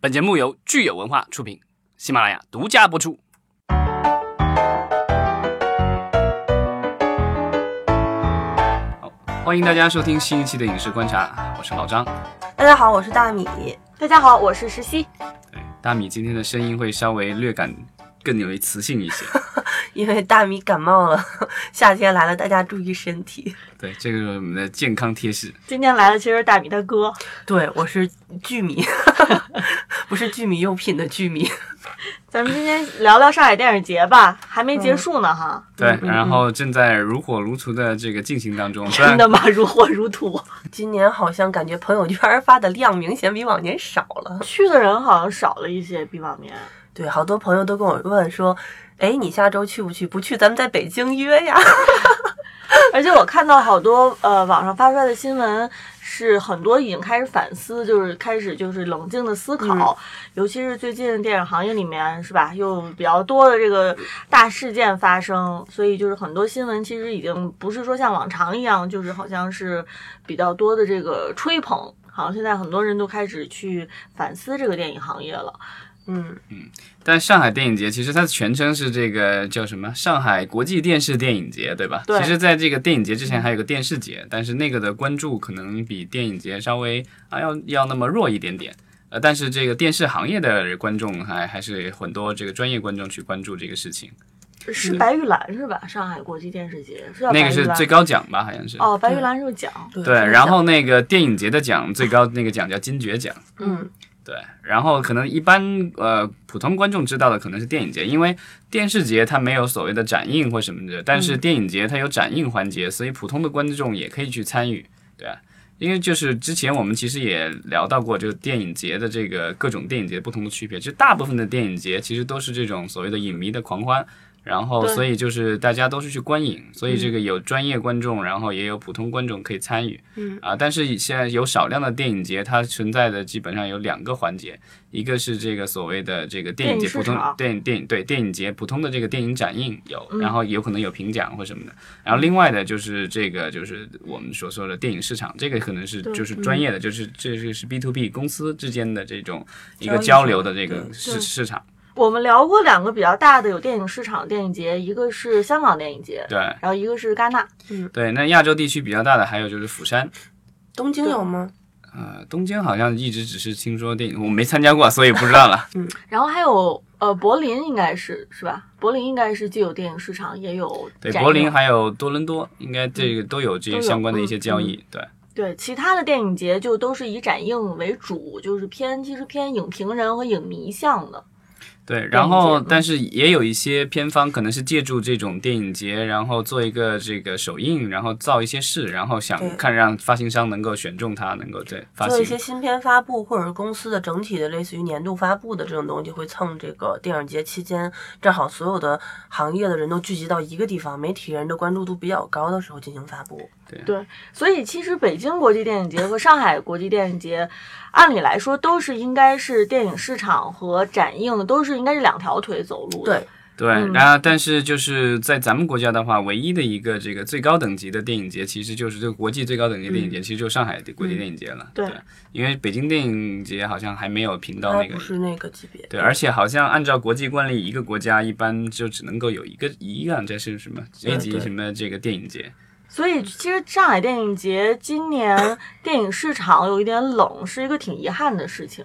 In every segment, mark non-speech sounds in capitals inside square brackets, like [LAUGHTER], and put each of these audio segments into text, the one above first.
本节目由聚友文化出品，喜马拉雅独家播出。好，欢迎大家收听新一期的影视观察，我是老张。大家好，我是大米。大家好，我是石溪。对，大米今天的声音会稍微略感更有磁性一些。[LAUGHS] 因为大米感冒了，[LAUGHS] 夏天来了，大家注意身体。对，这个是我们的健康贴士。今天来的其实是大米他哥，对我是巨米，[LAUGHS] 不是聚米用品的聚米。[LAUGHS] 咱们今天聊聊上海电影节吧，还没结束呢哈。对，然后正在如火如荼的这个进行当中。真的吗？如火如荼。[LAUGHS] 今年好像感觉朋友圈发的量明显比往年少了，去的人好像少了一些，比往年。对，好多朋友都跟我问说。哎，你下周去不去？不去，咱们在北京约呀。[LAUGHS] 而且我看到好多呃网上发出来的新闻，是很多已经开始反思，就是开始就是冷静的思考。尤其是最近电影行业里面是吧，又比较多的这个大事件发生，所以就是很多新闻其实已经不是说像往常一样，就是好像是比较多的这个吹捧，好像现在很多人都开始去反思这个电影行业了。嗯嗯，但上海电影节其实它的全称是这个叫什么？上海国际电视电影节，对吧？对。其实，在这个电影节之前还有个电视节，但是那个的关注可能比电影节稍微啊要要那么弱一点点。呃，但是这个电视行业的观众还还是很多这个专业观众去关注这个事情。是白玉兰是吧？上海国际电视节是那个是最高奖吧？好像是。哦，白玉兰是个奖。对，然后那个电影节的奖最高那个奖叫金爵奖。嗯。对，然后可能一般呃普通观众知道的可能是电影节，因为电视节它没有所谓的展映或什么的，但是电影节它有展映环节，所以普通的观众也可以去参与。对，因为就是之前我们其实也聊到过，就是电影节的这个各种电影节不同的区别，其实大部分的电影节其实都是这种所谓的影迷的狂欢。然后，所以就是大家都是去观影，所以这个有专业观众，然后也有普通观众可以参与。嗯啊，但是现在有少量的电影节，它存在的基本上有两个环节，一个是这个所谓的这个电影节普通电影电影对电影节普通的这个电影展映有，然后有可能有评奖或什么的。然后另外的就是这个就是我们所说的电影市场，这个可能是就是专业的，就是这个是 B to B 公司之间的这种一个交流的这个市市场。我们聊过两个比较大的有电影市场电影节，一个是香港电影节，对，然后一个是戛纳，嗯，对。那亚洲地区比较大的还有就是釜山，东京有吗？呃，东京好像一直只是听说电影，我没参加过，所以不知道了。嗯，然后还有呃柏林应该是是吧？柏林应该是既有电影市场也有对，柏林还有多伦多，应该这个都有这些相关的一些交易，对。对，其他的电影节就都是以展映为主，就是偏其实偏影评人和影迷向的。对，然后但是也有一些片方可能是借助这种电影节，然后做一个这个首映，然后造一些势，然后想看让发行商能够选中它，能够对做一些新片发布，或者是公司的整体的类似于年度发布的这种东西，会蹭这个电影节期间，正好所有的行业的人都聚集到一个地方，媒体人的关注度比较高的时候进行发布。对对，所以其实北京国际电影节和上海国际电影节，按理来说都是应该是电影市场和展映的，都是应该是两条腿走路的。对对，然后但是就是在咱们国家的话，唯一的一个这个最高等级的电影节，其实就是这个国际最高等级电影节，其实就是上海的国际电影节了。对，因为北京电影节好像还没有评到那个，不是那个级别。对，而且好像按照国际惯例，一个国家一般就只能够有一个一样，这是什么 A 级什么这个电影节。所以其实上海电影节今年电影市场有一点冷，是一个挺遗憾的事情，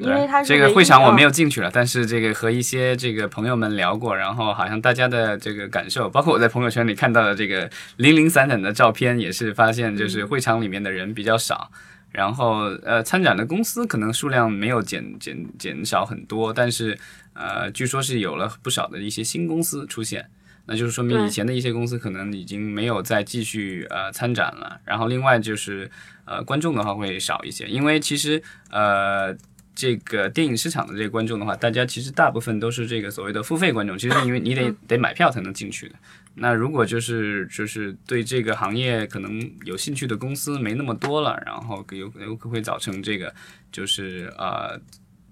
因为它这个会场我没有进去了，但是这个和一些这个朋友们聊过，然后好像大家的这个感受，包括我在朋友圈里看到的这个零零散散的照片，也是发现就是会场里面的人比较少，然后呃参展的公司可能数量没有减减减少很多，但是呃据说是有了不少的一些新公司出现。那就是说明以前的一些公司可能已经没有再继续呃参展了，然后另外就是呃观众的话会少一些，因为其实呃这个电影市场的这个观众的话，大家其实大部分都是这个所谓的付费观众，其实因为你得得买票才能进去的。那如果就是就是对这个行业可能有兴趣的公司没那么多了，然后有有可能会造成这个就是呃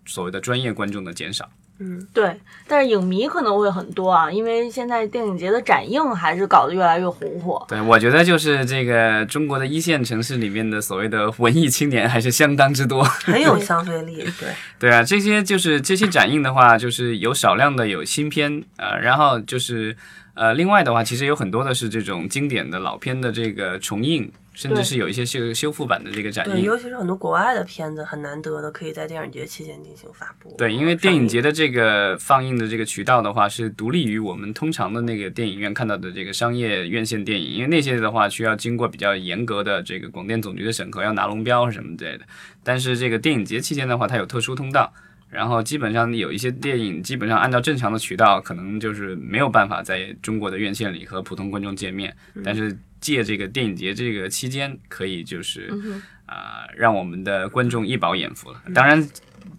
所谓的专业观众的减少。嗯，对，但是影迷可能会很多啊，因为现在电影节的展映还是搞得越来越红火。对，我觉得就是这个中国的一线城市里面的所谓的文艺青年还是相当之多。很有消费力。对，[LAUGHS] 对啊，这些就是这些展映的话，就是有少量的有新片，呃，然后就是呃，另外的话，其实有很多的是这种经典的老片的这个重映，甚至是有一些修修复版的这个展对，映。尤其是很多国外的片子，很难得的可以在电影节期间进行发布。对，因为电影节的这个放映的这个渠道的话，是独立于我们通常的那个电影院看到的这个商业院线电影，因为那些的话需要经过比较严格的这个广电总局的审核，要拿龙标什么之类的。但是这个电影节期间的话，它有特殊通道，然后基本上有一些电影，基本上按照正常的渠道，可能就是没有办法在中国的院线里和普通观众见面，但是借这个电影节这个期间，可以就是啊、让我们的观众一饱眼福了。当然。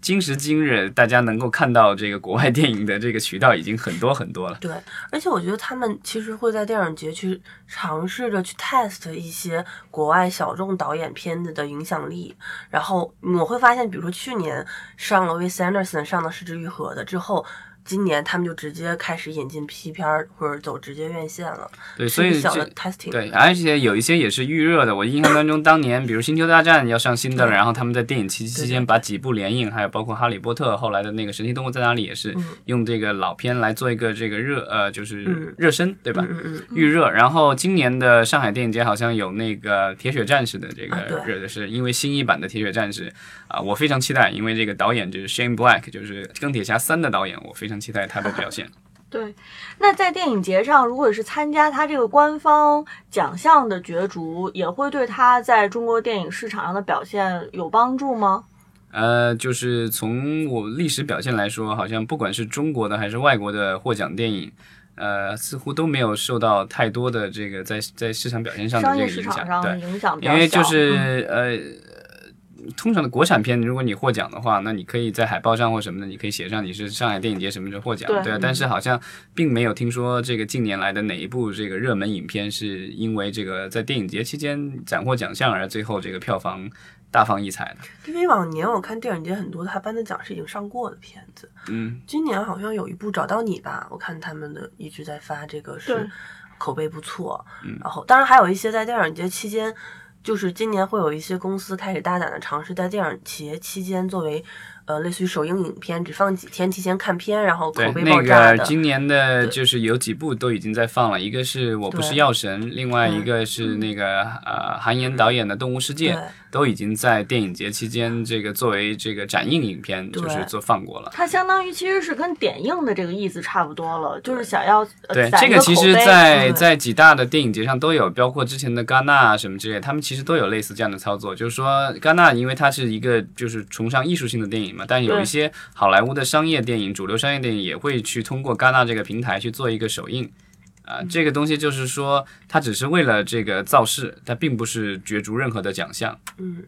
今时今日，大家能够看到这个国外电影的这个渠道已经很多很多了。对，而且我觉得他们其实会在电影节去尝试着去 test 一些国外小众导演片子的影响力，然后我会发现，比如说去年上了 Wes Anderson 上的《失之愈合》的之后。今年他们就直接开始引进 P 片儿或者走直接院线了，对，所以小的 testing。对，而且有一些也是预热的。我印象当中，当年比如《星球大战》要上新的了，然后他们在电影期期间把几部联映，还有包括《哈利波特》后来的那个《神奇动物在哪里》，也是用这个老片来做一个这个热呃，就是嗯热身，对吧？嗯嗯，预热。然后今年的上海电影节好像有那个《铁血战士》的这个热的是，因为新一版的《铁血战士》啊，我非常期待，因为这个导演就是 Shane Black，就是《钢铁侠三》的导演，我非常期待他的表现。[LAUGHS] 对，那在电影节上，如果是参加他这个官方奖项的角逐，也会对他在中国电影市场上的表现有帮助吗？呃，就是从我历史表现来说，好像不管是中国的还是外国的获奖电影，呃，似乎都没有受到太多的这个在在市场表现上的影响。市场上对。因为就是、嗯呃。通常的国产片，如果你获奖的话，那你可以在海报上或什么的，你可以写上你是上海电影节什么时候获奖，对。对啊。但是好像并没有听说这个近年来的哪一部这个热门影片是因为这个在电影节期间斩获奖项而最后这个票房大放异彩的。因为往年我看电影节很多他颁的奖是已经上过的片子，嗯，今年好像有一部《找到你》吧，我看他们的一直在发这个是口碑不错，嗯。然后当然还有一些在电影节期间，就是今年会有一些公司开始大胆的尝试在电影节期间作为呃类似于首映影片，只放几天提前看片，然后对口，碑那爆炸今年的就是有几部都已经在放了，一个是我不是药神，另外一嗯个是那个呃韩延导演的《动物世界》，都已经在电影节期间这个作为这个展映影片就是做放过了。它相当于其实是跟点映的这个意思差不多了，就是想要呃对，攒这个其实在在几大的电影节上都有，包括之前的戛纳啊什么之类，他们其实都有类似这样的操作。就是说，戛纳因为它是一个就是崇尚艺术性的电影嘛，但有一些好莱坞的商业电影、主流商业电影也会去通过戛纳这个平台去做一个首映。啊，这个东西就是说，它只是为了这个造势，它并不是角逐任何的奖项。嗯，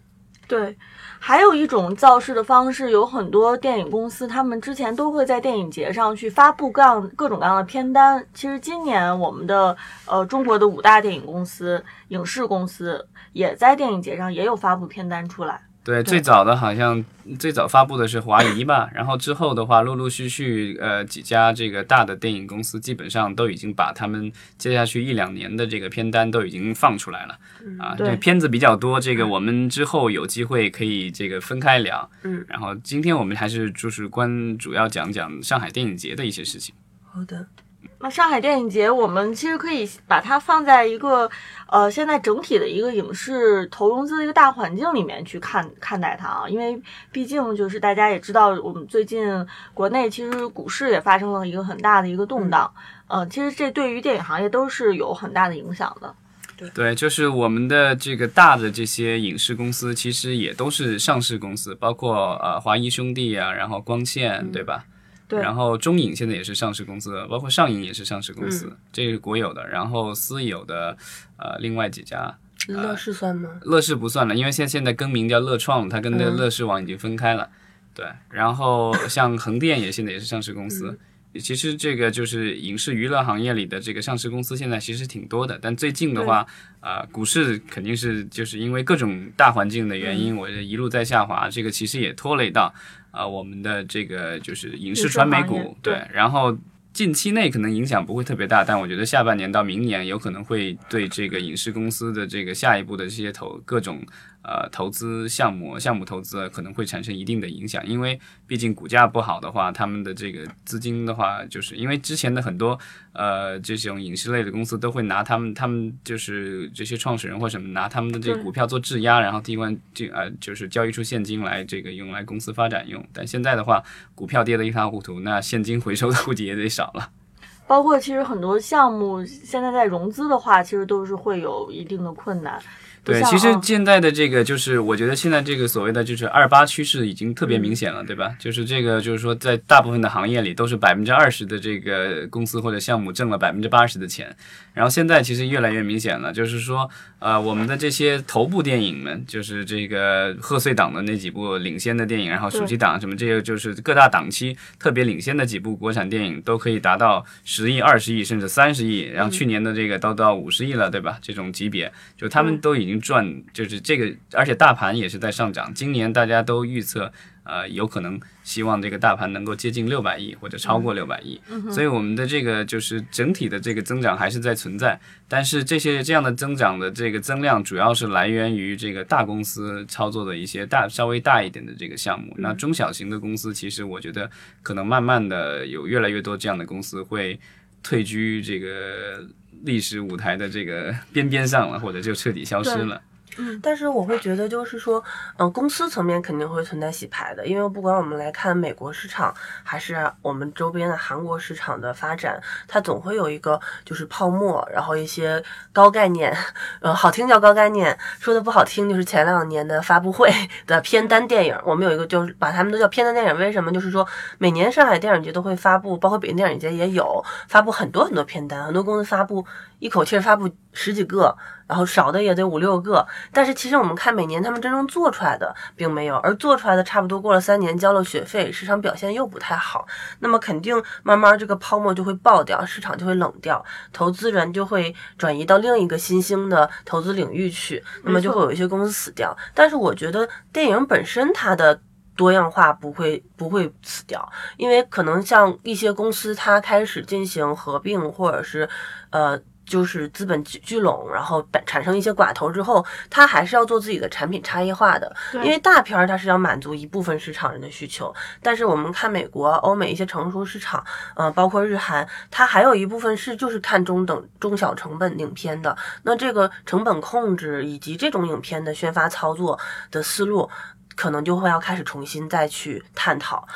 对，还有一种造势的方式，有很多电影公司，他们之前都会在电影节上去发布各样各种各样的片单。其实今年我们的呃中国的五大电影公司、影视公司也在电影节上也有发布片单出来。对，最早的好像最早发布的是华谊吧，[COUGHS] 然后之后的话，陆陆续续呃几家这个大的电影公司基本上都已经把他们接下去一两年的这个片单都已经放出来了。啊，对。这片子比较多，这个我们之后有机会可以这个分开聊。嗯，然后今天我们还是就是关主要讲讲上海电影节的一些事情。好的，那上海电影节，我们其实可以把它放在一个呃现在整体的一个影视投融资的一个大环境里面去看看待它啊，因为毕竟就是大家也知道，我们最近国内其实股市也发生了一个很大的一个动荡，呃，其实这对于电影行业都是有很大的影响的。对，就是我们的这个大的这些影视公司，其实也都是上市公司，包括呃华谊兄弟啊，然后光线，对吧？对然后中影现在也是上市公司，包括上影也是上市公司，嗯这是国有的。然后私有的，呃，另外几家，乐视算吗？乐视不算了，因为现现在更名叫乐创了，它跟那个嗯乐视网已经分开了。对，然后像横店也现在也是上市公司，其实这个就是影视娱乐行业里的这个上市公司现在其实挺多的，但最近的话，呃，股市肯定是就是因为各种大环境的原因，我觉得一路在下滑，这个其实也拖累到啊、我们的这个就是影视传媒股，对然后。近期内可能影响不会特别大，但我觉得下半年到明年有可能会对这个影视公司的这个下一步的这些投各种呃投资项目、项目投资啊可能会产生一定的影响，因为毕竟股价不好的话，他们的这个资金的话，就是因为之前的很多呃这种影视类的公司都会拿他们他们就是这些创始人或什么拿他们的这个股票做质押，然后提关这呃就是交易出现金来这个用来公司发展用，但现在的话，股票跌得一塌糊涂，那现金回收的估计也得少了。[LAUGHS] 包括其实很多项目现在在融资的话，其实都是会有一定的困难。不对，其实啊现在的这个就是，我觉得现在这个所谓的就是二八趋势已经特别明显了，对吧？就是这个，就是说，在大部分的行业里，都是百分之二十的这个公司或者项目挣了百分之八十的钱。然后现在其实越来越明显了，就是说，呃，我们的这些头部电影们，就是这个贺岁档的那几部领先的电影，然后暑期档什么这些，就是各大档期特别领先的几部国产电影，都可以达到十亿、二十亿甚至三十亿。然后去年的这个都到五十亿了，对吧？这种级别，就他们都已经赚，就是这个，而且大盘也是在上涨。今年大家都预测，呃，有可能希望这个大盘能够接近六百亿或者超过六百亿。所以我们的这个就是整体的这个增长还是在存在，但是这些这样的增长的这个增量主要是来源于这个大公司操作的一些大稍微大一点的这个项目。那中小型的公司，其实我觉得可能慢慢的有越来越多这样的公司会退居这个历史舞台的这个边边上了，或者就彻底消失了。嗯但是我会觉得，就是说，嗯、公司层面肯定会存在洗牌的，因为不管我们来看美国市场，还是我们周边的韩国市场的发展，它总会有一个就是泡沫，然后一些高概念，呃，好听叫高概念，说的不好听就是前两年的发布会的片单电影，我们有一个就是把他们都叫片单电影，为什么？就是说每年上海电影节都会发布，包括北京电影节也有发布很多很多片单，很多公司发布一口气儿发布十几个，然后少的也得五六个。但是其实我们看每年他们真正做出来的并没有，而做出来的差不多过了三年交了学费，市场表现又不太好，那么肯定慢慢这个泡沫就会爆掉，市场就会冷掉，投资人就会转移到另一个新兴的投资领域去，那么就会有一些公司死掉。但是我觉得电影本身它的。多样化不会不会死掉，因为可能像一些公司，它开始进行合并，或者是呃，就是资本聚聚拢，然后产生一些寡头之后，它还是要做自己的产品差异化的。因为大片儿它是要满足一部分市场人的需求，但是我们看美国、欧美一些成熟市场，呃，包括日韩，它还有一部分是就是看中等中小成本影片的。那这个成本控制以及这种影片的宣发操作的思路，可能就会要开始重新再去探讨。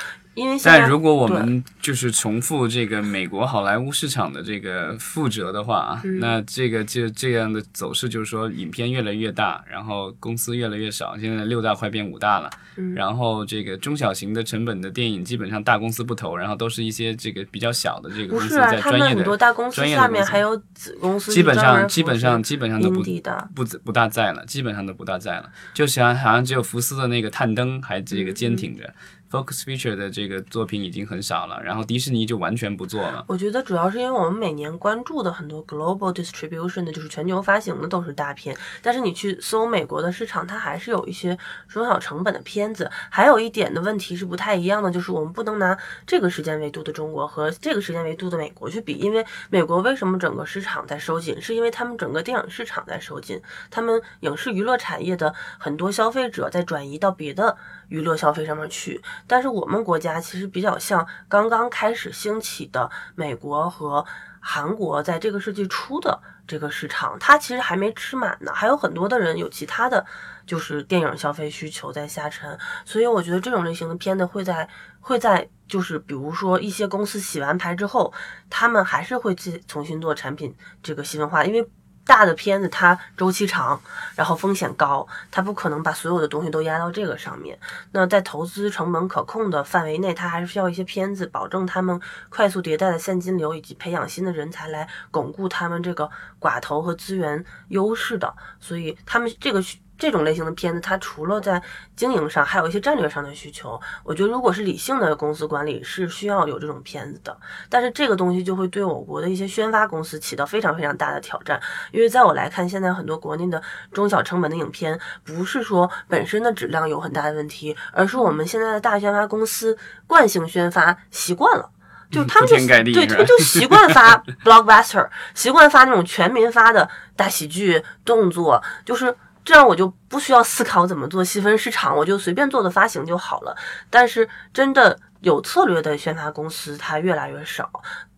但如果我们就是重复这个美国好莱坞市场的这个覆辙的话啊，嗯。那这个就这样的走势就是说，影片越来越大，然后公司越来越少，现在六大快变五大了，嗯。然后这个中小型的成本的电影基本上大公司不投，然后都是一些这个比较小的这个公司在专业的多大公司专业面还有子公司，基本上基本上基本上都不。不不大在了，基本上都不大在了，就像好像只有福斯的那个探灯还这个坚挺着、o c u s Feature 的这个作品已经很少了，然后迪士尼就完全不做了。我觉得主要是因为我们每年关注的很多 global distribution 的，就是全球发行的都是大片，但是你去搜美国的市场，它还是有一些中小成本的片子。还有一点的问题是不太一样的，就是我们不能拿这个时间维度的中国和这个时间维度的美国去比，因为美国为什么整个市场在收紧，是因为他们整个电影市场在收紧，他们影视娱乐产业的很多消费者在转移到别的娱乐消费上面去。但是我们国家其实比较像刚刚开始兴起的美国和韩国，在这个世纪初的这个市场，它其实还没吃满呢，还有很多的人有其他的就是电影消费需求在下沉，所以我觉得这种类型的片子会在会在就是比如说一些公司洗完牌之后，他们还是会去重新做产品这个细分化，因为。大的片子它周期长，然后风险高，它不可能把所有的东西都压到这个上面。那在投资成本可控的范围内，它还是需要一些片子，保证他们快速迭代的现金流，以及培养新的人才来巩固他们这个寡头和资源优势的。所以他们这个这种类型的片子，它除了在经营上，还有一些战略上的需求。我觉得，如果是理性的公司管理，是需要有这种片子的。但是这个东西就会对我国的一些宣发公司起到非常非常大的挑战，因为在我来看，现在很多国内的中小成本的影片，不是说本身的质量有很大的问题，而是我们现在的大宣发公司惯性宣发习惯了。就他们就对，他们就习惯发 [LAUGHS] blockbuster，习惯发那种全民发的大喜剧、动作，就是这样，我就不需要思考怎么做细分市场，我就随便做的发行就好了。但是真的有策略的宣发公司，它越来越少。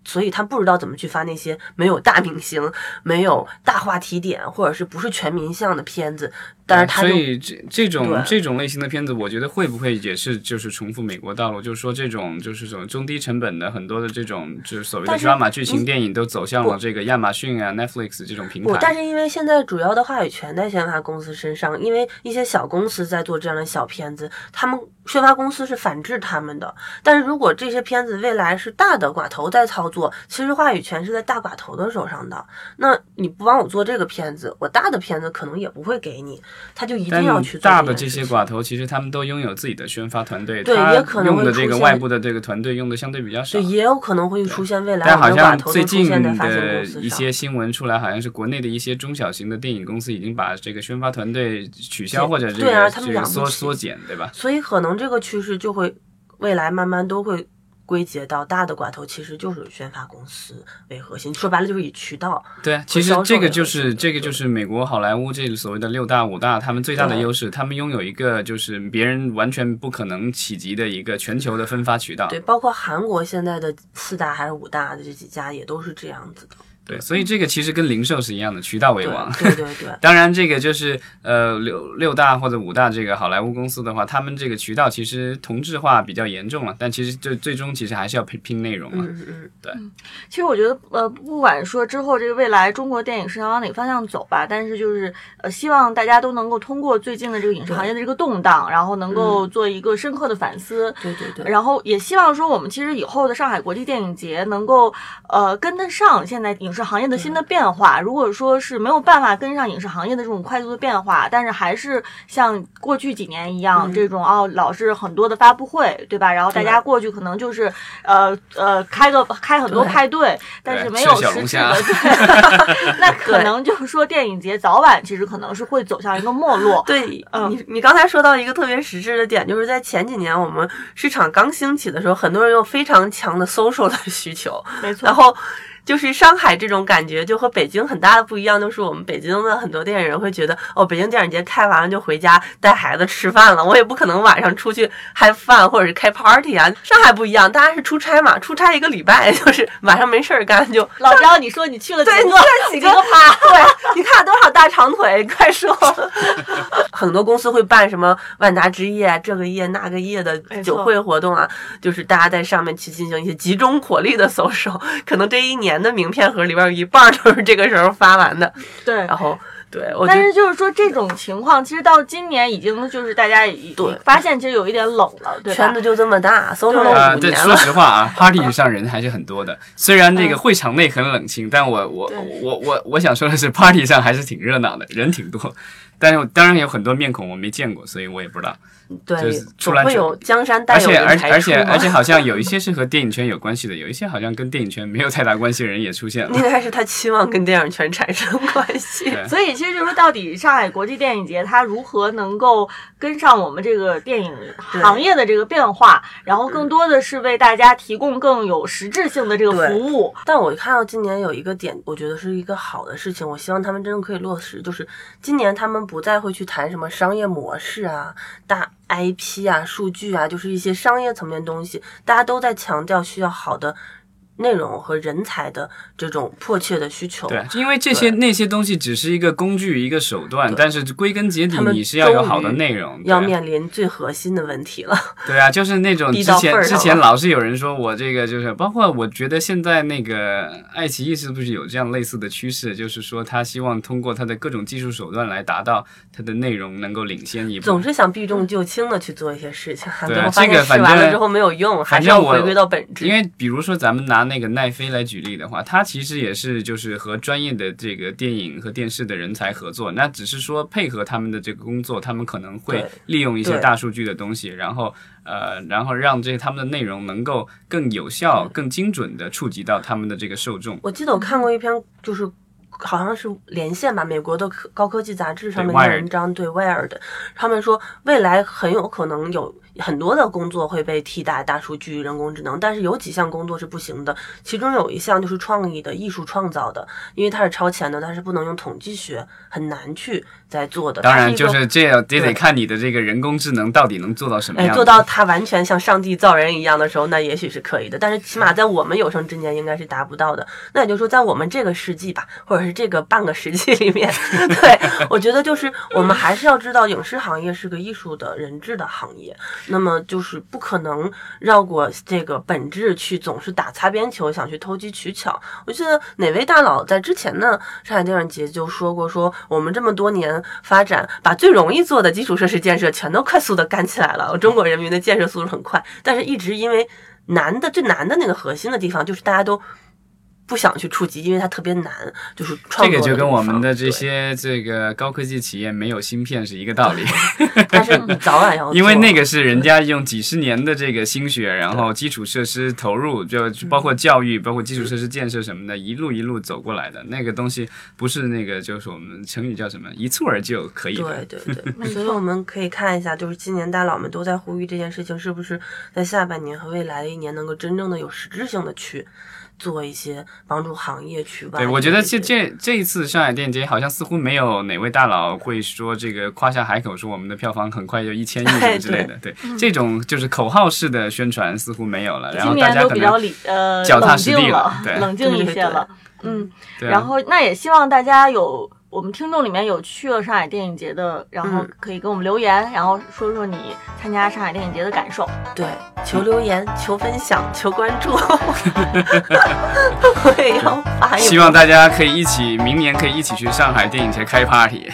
所以他不知道怎么去发那些没有大明星、[LAUGHS] 没有大话题点，或者是不是全民向的片子，但是他就所以这这种这种类型的片子，我觉得会不会也是就是重复美国道路？就是说这种就是这种中低成本的很多的这种就是所谓的但是 drama 剧情电影都走向了这个亚马逊啊、Netflix 这种平不，台。但是因为现在主要的话语权在宣发公司身上，因为一些小公司在做这样的小片子，他们宣发公司是反制他们的。但是如果这些片子未来是大的寡头在操作，其实话语权是在大寡头的手上的。那你不帮我做这个片子，我大的片子可能也不会给你，他就一定要去做大的这些寡头，其实他们都拥有自己的宣发团队，对也可能用的这个外部的这个团队用的相对比较少对，。也有可能会出现未来但好像最近的。一些新闻出来，好像是国内的一些中小型的电影公司已经把这个宣发团队取消或者这对啊他们个这个缩缩减，对吧？所以可能这个趋势就会未来慢慢都会归结到大的寡头其实就是宣发公司为核心，说白了就是以渠道。对啊，其实这个就是这个就是美国好莱坞这所谓的六大五大，他们最大的优势，他们拥有一个就是别人完全不可能企及的一个全球的分发渠道。对，包括韩国现在的四大还是五大的这几家也都是这样子的。对，所以这个其实跟零售是一样的，渠道为对王。对对对。[LAUGHS] 当然，这个就是呃六六大或者五大这个好莱坞公司的话，他们这个渠道其实同质化比较严重了，但其实最最终其实还是要拼拼内容嘛。嗯嗯对其实我觉得，呃，不管说之后这个未来中国电影市场往哪个方向走吧，但是就是呃，希望大家都能够通过最近的这个影视行业的这个动荡，然后能够做一个深刻的反思。对对对。然后也希望说，我们其实以后的上海国际电影节能够，呃，跟得上现在影视行业的新的变化。如果说是没有办法跟上影视行业的这种快速的变化，但是还是像过去几年一样，嗯这种哦，老是很多的发布会，对吧？然后大家过去可能就是，呃呃，开个开很多派对，但是没有小龙虾实质的，[LAUGHS] 对，那可能就是说电影节早晚其实可能是会走向一个没落。[LAUGHS] 对嗯你，你刚才说到一个特别实质的点，就是在前几年我们市场刚兴起的时候，很多人有非常强的 social 的需求，没错。然后就是上海这种感觉就和北京很大的不一样，就是我们北京的很多电影人会觉得，哦，北京电影节开完了就回家带孩子吃饭了，我也不可能晚上出去嗨饭或者是开 party 啊。上海不一样，大家是出差嘛，出差一个礼拜，[LAUGHS] 就是晚上没事儿干就。老张，你说你去了几对，你个？看几个趴，对，你看多少大长腿，快说。[LAUGHS] 很多公司会办什么万达之夜、这个夜那个夜的酒会活动啊，就是大家在上面去进行一些集中火力的搜手，可能这一年的名片盒里边有一半都是这个时候发完的。[LAUGHS] 对，然后，对我但是就是说这种情况，其实到今年已经就是大家已对发现其实有一点冷了，对圈？子就这么大，搜了五年了。实话啊，[LAUGHS] party 上人还是很多的。虽然这个会场内很冷清，但我我我我我想说的是，party 上还是挺热闹的，人挺多。但是当然有很多面孔我没见过，所以我也不知道。就对，出来会有江山代而且而有而且出嘛而且好像有一些是和电影圈有关系的，有一些好像跟电影圈没有太大关系的人也出现了应。该是他期望跟电影圈产生关系。所以其实就是说，到底上海国际电影节它如何能够跟上我们这个电影行业的这个变化，然后更多的是为大家提供更有实质性的这个服务。但我看到今年有一个点，我觉得是一个好的事情，我希望他们真的可以落实。就是今年他们不再会去谈什么商业模式啊、大 IP 啊、数据啊，就是一些商业层面东西，大家都在强调需要好的内容和人才的这种迫切的需求。对，因为这些那些东西只是一个工具，一个手段，但是归根结底你是要有好的内容。要面临最核心的问题了。[LAUGHS] 对啊，就是那种之前之前老是有人说我这个就是，包括我觉得现在那个爱奇艺是不是有这样类似的趋势，就是说他希望通过他的各种技术手段来达到他的内容能够领先一步。总是想避重就轻的去做一些事情，对这个反完了正之后没有用，还是要回归到本质。因为比如说咱们拿那个奈飞来举例的话，它其实也是就是和专业的这个电影和电视的人才合作，那只是说配合他们的这个工作，他们可能会利用一些大数据的东西，然后呃，然后让这他们的内容能够更有效、更精准的触及到他们的这个受众。我记得我看过一篇，就是好像是连线吧，美国的科高科技杂志上面的文章，对 Wired，他们说未来很有可能有很多的工作会被替代大数据、人工智能，但是有几项工作是不行的，其中有一项就是创意的、艺术创造的，因为它是超前的，它是不能用统计学，很难去在做的。当然，就是这也得得看你的这个人工智能到底能做到什么哎，样子。做到它完全像上帝造人一样的时候，那也许是可以的。但是起码在我们有生之年应该是达不到的。那也就是说，在我们这个世纪吧，或者是这个半个世纪里面，对我觉得就是我们还是要知道，影视行业是个艺术的人质的行业。那么就是不可能绕过这个本质去总是打擦边球，想去投机取巧。我记得哪位大佬在之前的上海电影节就说过，说我们这么多年发展，把最容易做的基础设施建设全都快速的干起来了。中国人民的建设速度很快，但是一直因为难的最难的那个核心的地方，就是大家都。不想去触及，因为它特别难，就是创作这个就跟我们的这些这个高科技企业没有芯片是一个道理。[LAUGHS] 但是你早晚要，[LAUGHS] 因为那个是人家用几十年的这个心血，然后基础设施投入，就就包括教育，包括基础设施建设什么的，一路一路走过来的。那个东西不是那个，就是我们成语叫什么“一蹴而就”可以的。对对对，[LAUGHS] 所以我们可以看一下，就是今年大佬们都在呼吁这件事情，是不是在下半年和未来的一年能够真正的有实质性的去做一些帮助行业去挖对，我觉得这这这一次上海电影节好像似乎没有哪位大佬会说这个夸下海口，说我们的票房很快就一千亿什么之类的。对，这种就是口号式的宣传似乎没有了，然后大家可能都比较理呃脚踏实地了了，对冷静一些了。嗯，然后那也希望大家有我们听众里面有去了上海电影节的，然后嗯可以给我们留言，然后说说你参加上海电影节的感受。对，求留言、求分享、求关注，我也要发一。希望大家可以一起明年可以一起去上海电影节开 party。